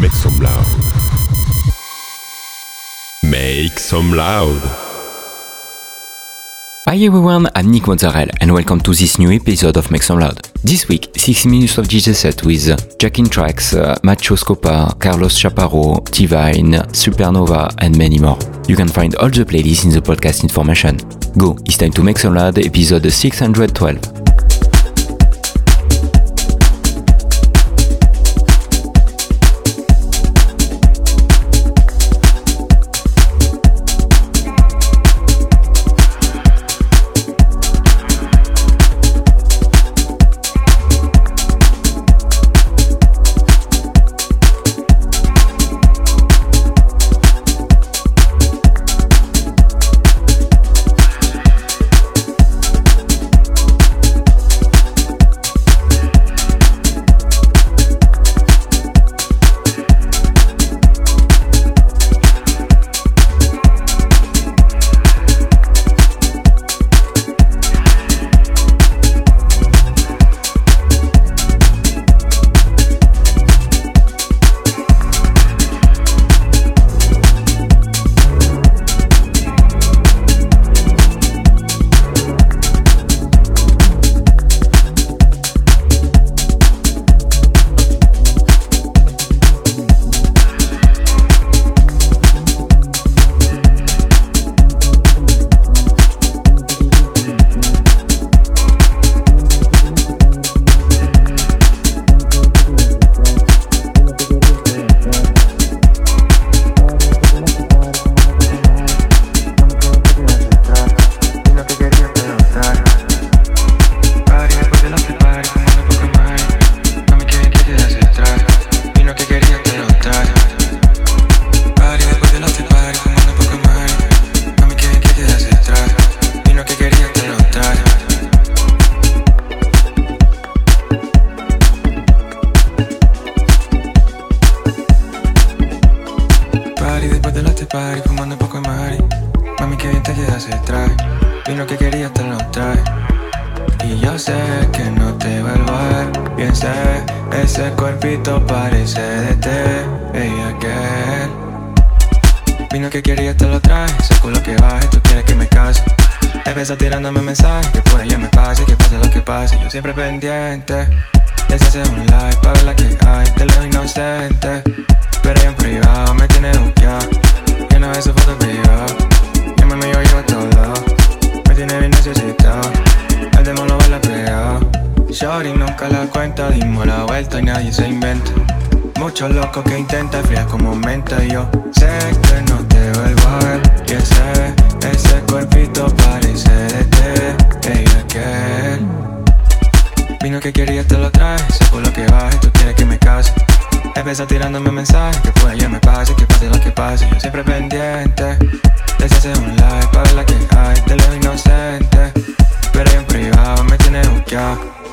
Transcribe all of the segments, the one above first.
Make some loud. Make some loud. Hi everyone, I'm Nick Mozzarella and welcome to this new episode of Make Some Loud. This week, 6 minutes of DJ set with Jack in Tracks, uh, Macho Scopa, Carlos Chaparro, Divine, Supernova and many more. You can find all the playlists in the podcast information. Go, it's time to Make Some Loud episode 612. cabeza tirándome mensajes Que por el me pase, que pase lo que pase. Yo siempre pendiente Les hace un like para la que hay de lo inocente. Pero en privado me tiene buqueado.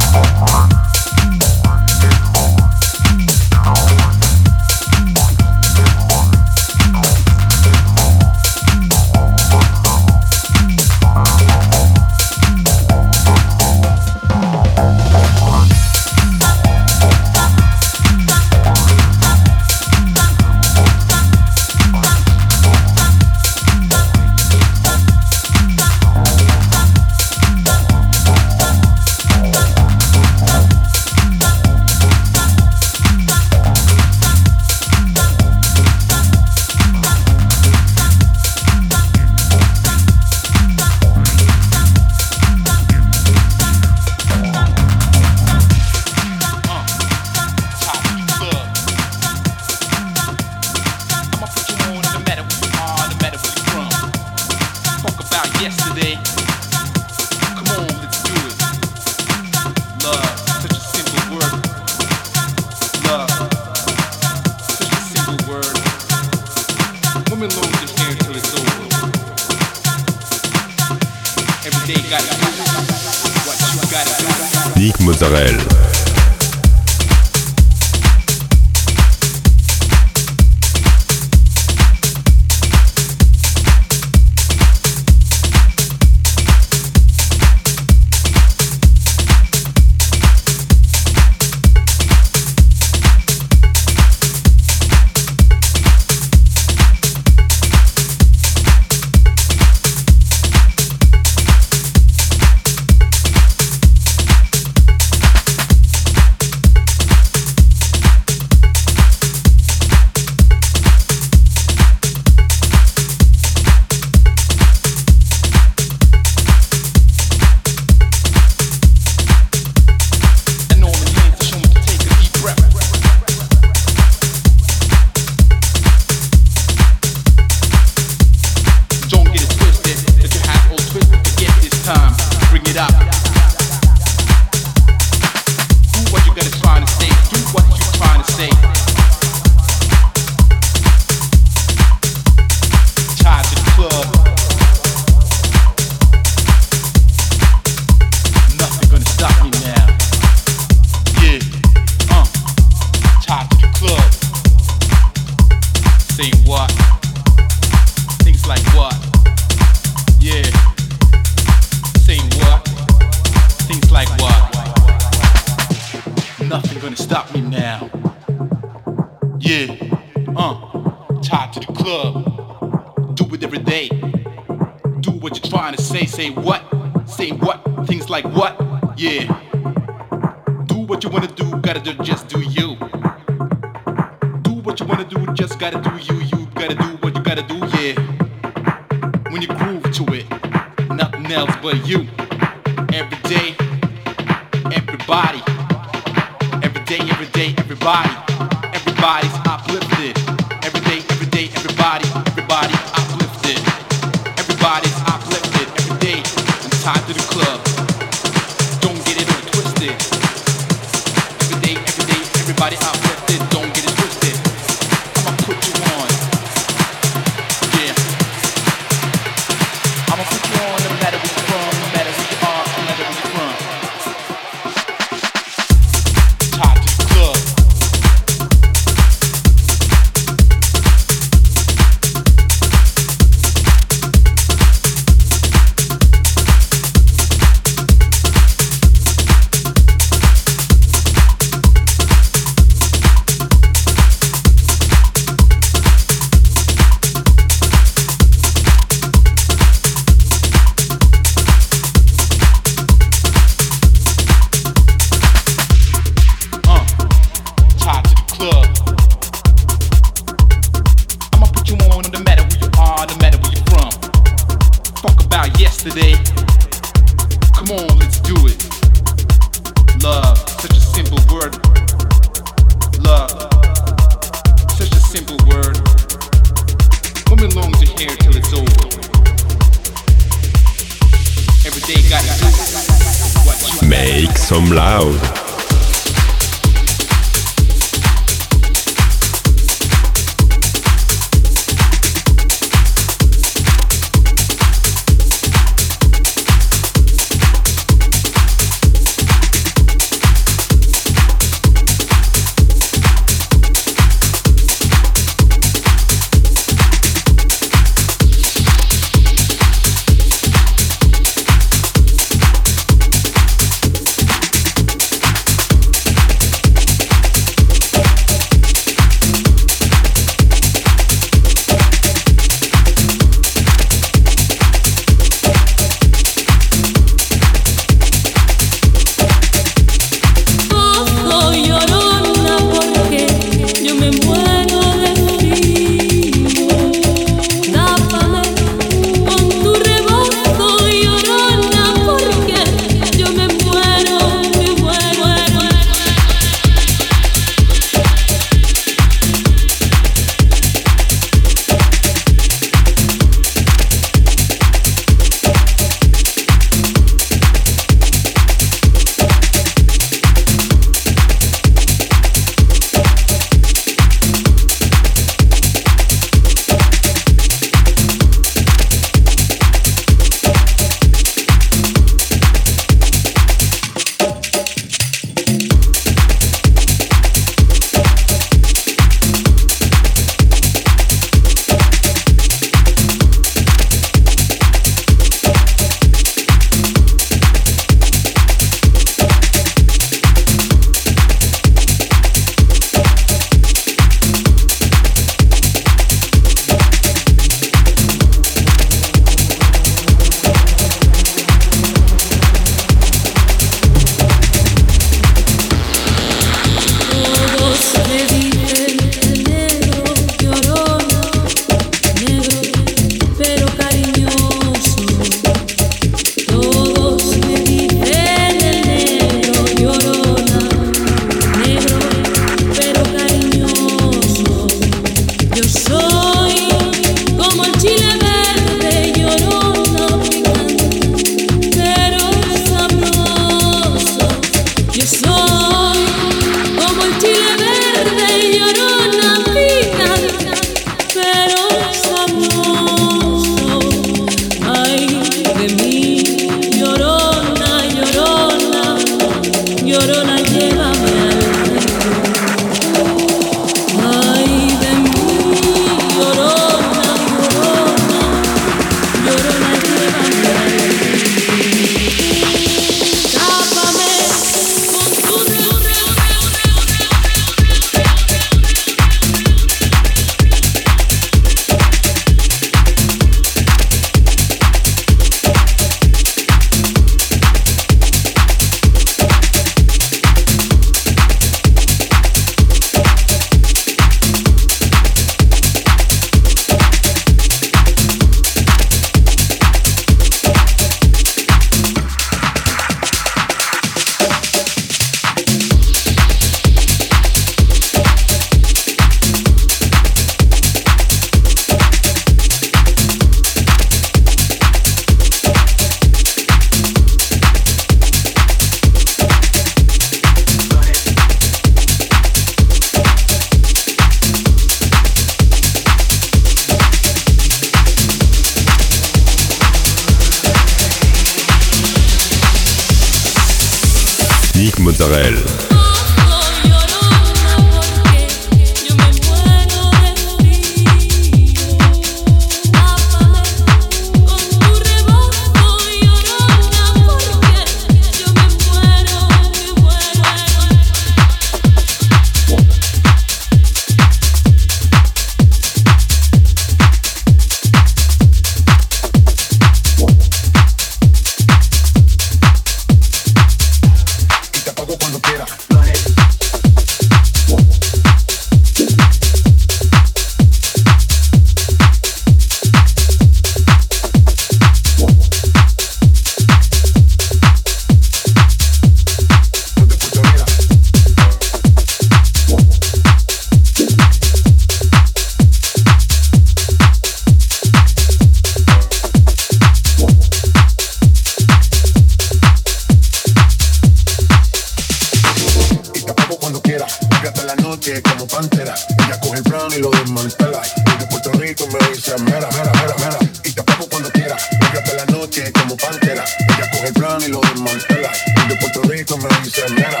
que como pantera. Ella coge el plano y lo desmantela. Y de Puerto Rico me dice, mera, mera, mera, mera. Y te pago cuando quiera. Ella hasta la noche como pantera. Ella coge el plano y lo desmantela. Y de Puerto Rico me dice, mera.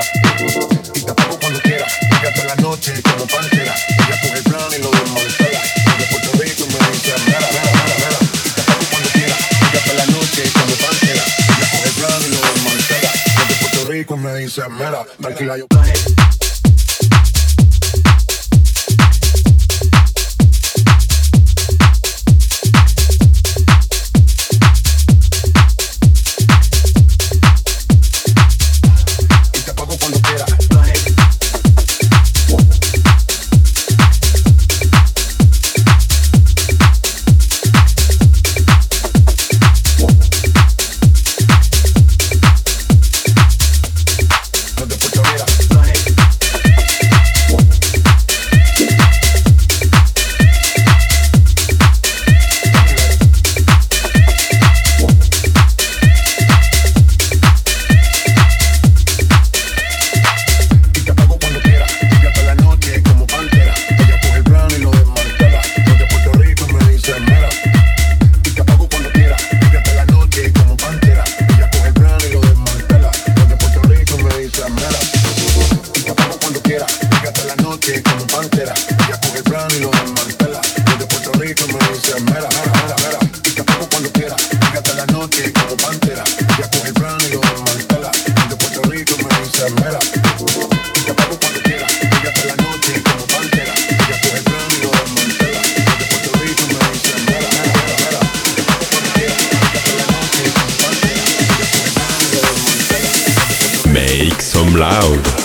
Y te pago cuando quiera. Ella hasta la noche como pantera. Ella coge el plano y lo desmantela. Y de Puerto Rico me dice, mera, mera, mera, mera. Y te pago cuando quiera. Ella hasta la noche como pantera. Ella coge el plano y lo desmantela. Y de Puerto Rico me dice, mera. Tranquila, yo loud.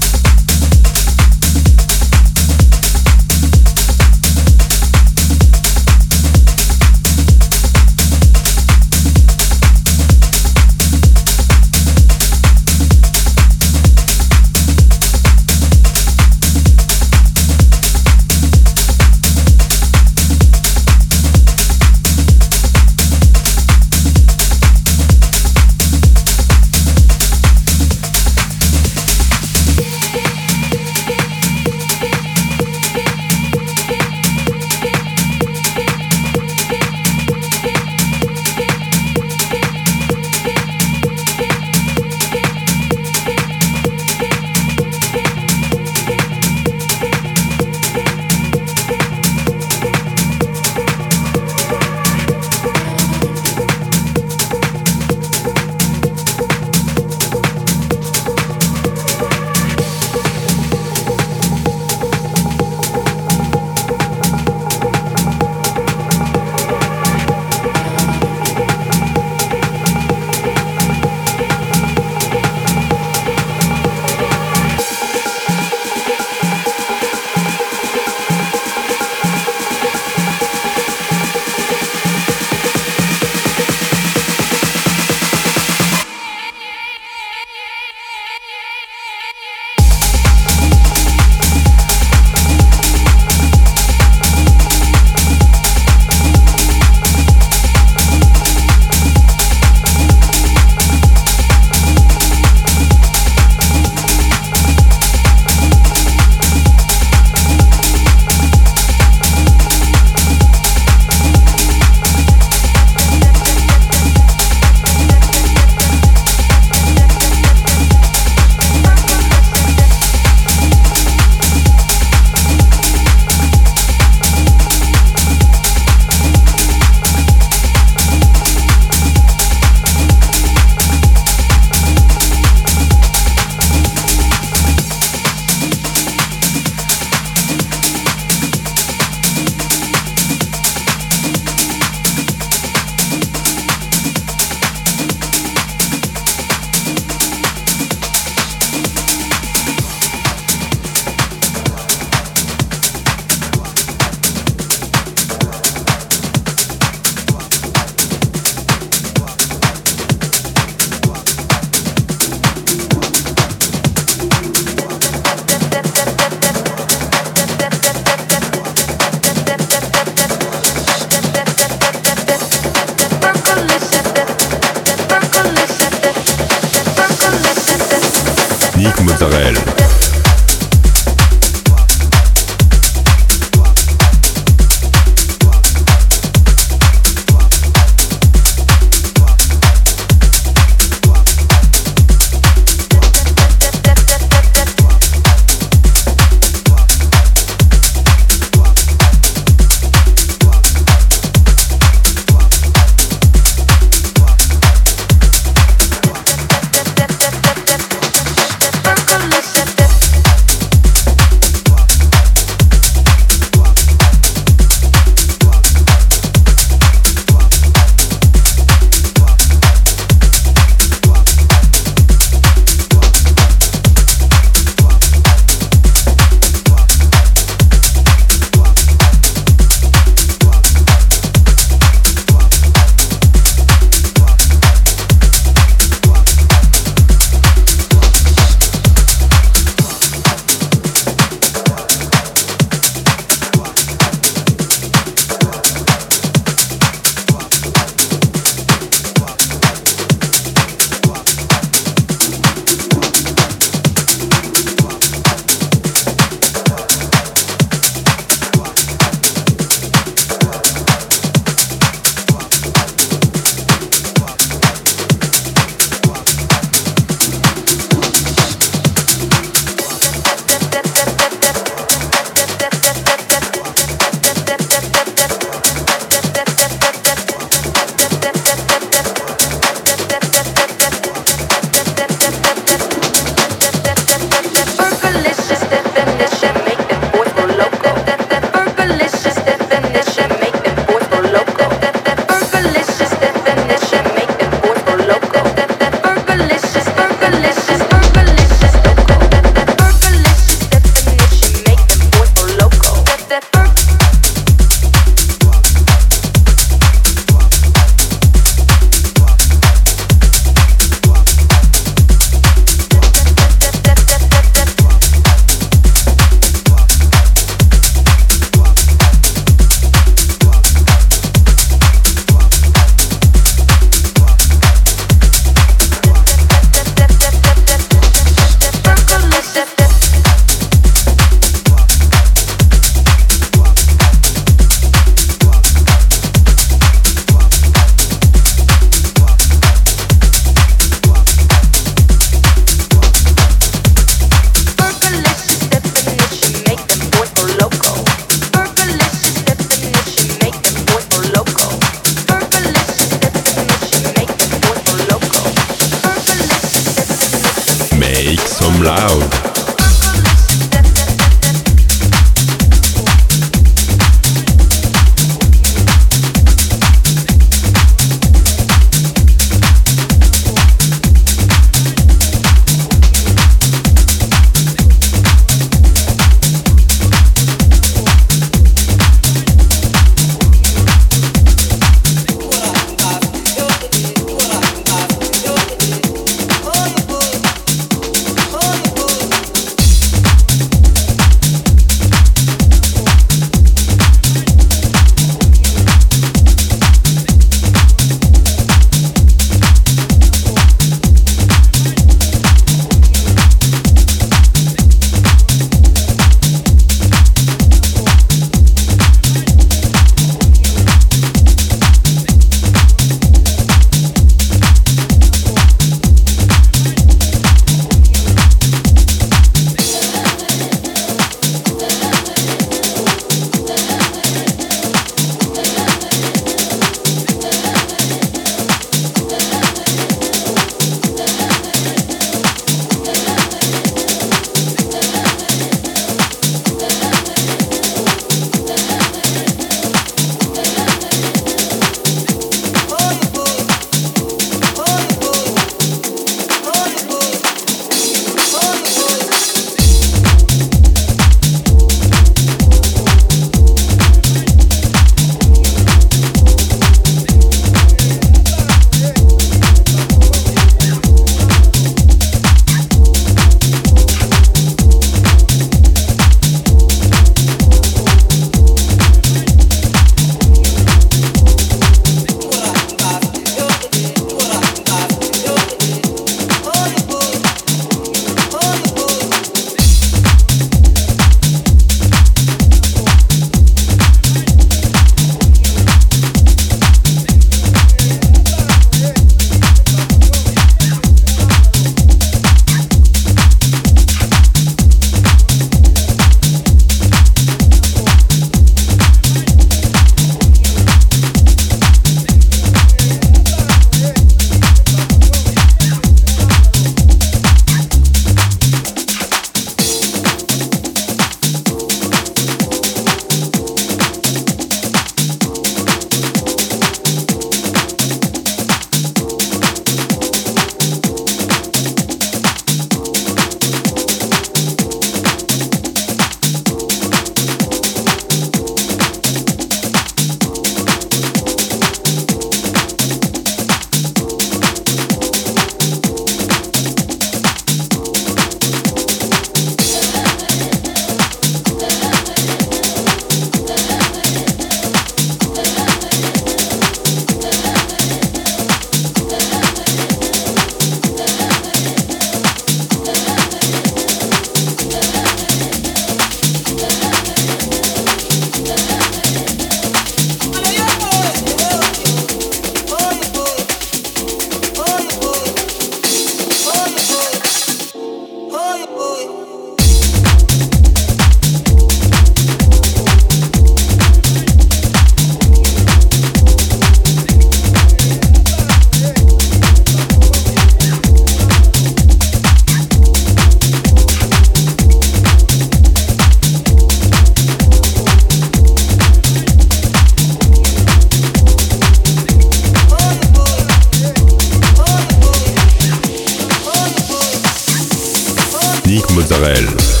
Mozzarella.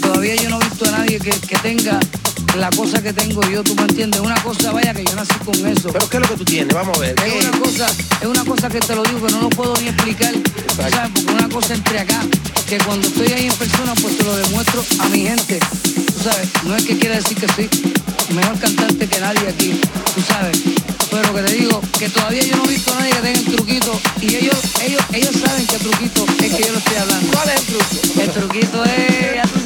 todavía yo no he visto a nadie que, que tenga la cosa que tengo yo, tú me entiendes, una cosa, vaya que yo nací con eso. Pero ¿qué es lo que tú tienes? Vamos a ver. Es una cosa, es una cosa que te lo digo que no lo puedo ni explicar, ¿sabes? Porque una cosa entre acá, que cuando estoy ahí en persona, pues te lo demuestro a mi gente, sabes? No es que quiera decir que sí mejor cantante que nadie aquí, tú sabes. Pero que te digo, que todavía yo no he visto a nadie que tenga el truquito y ellos, ellos, ellos saben qué truquito es que yo lo estoy hablando. ¿Cuál es el truco? El truquito es,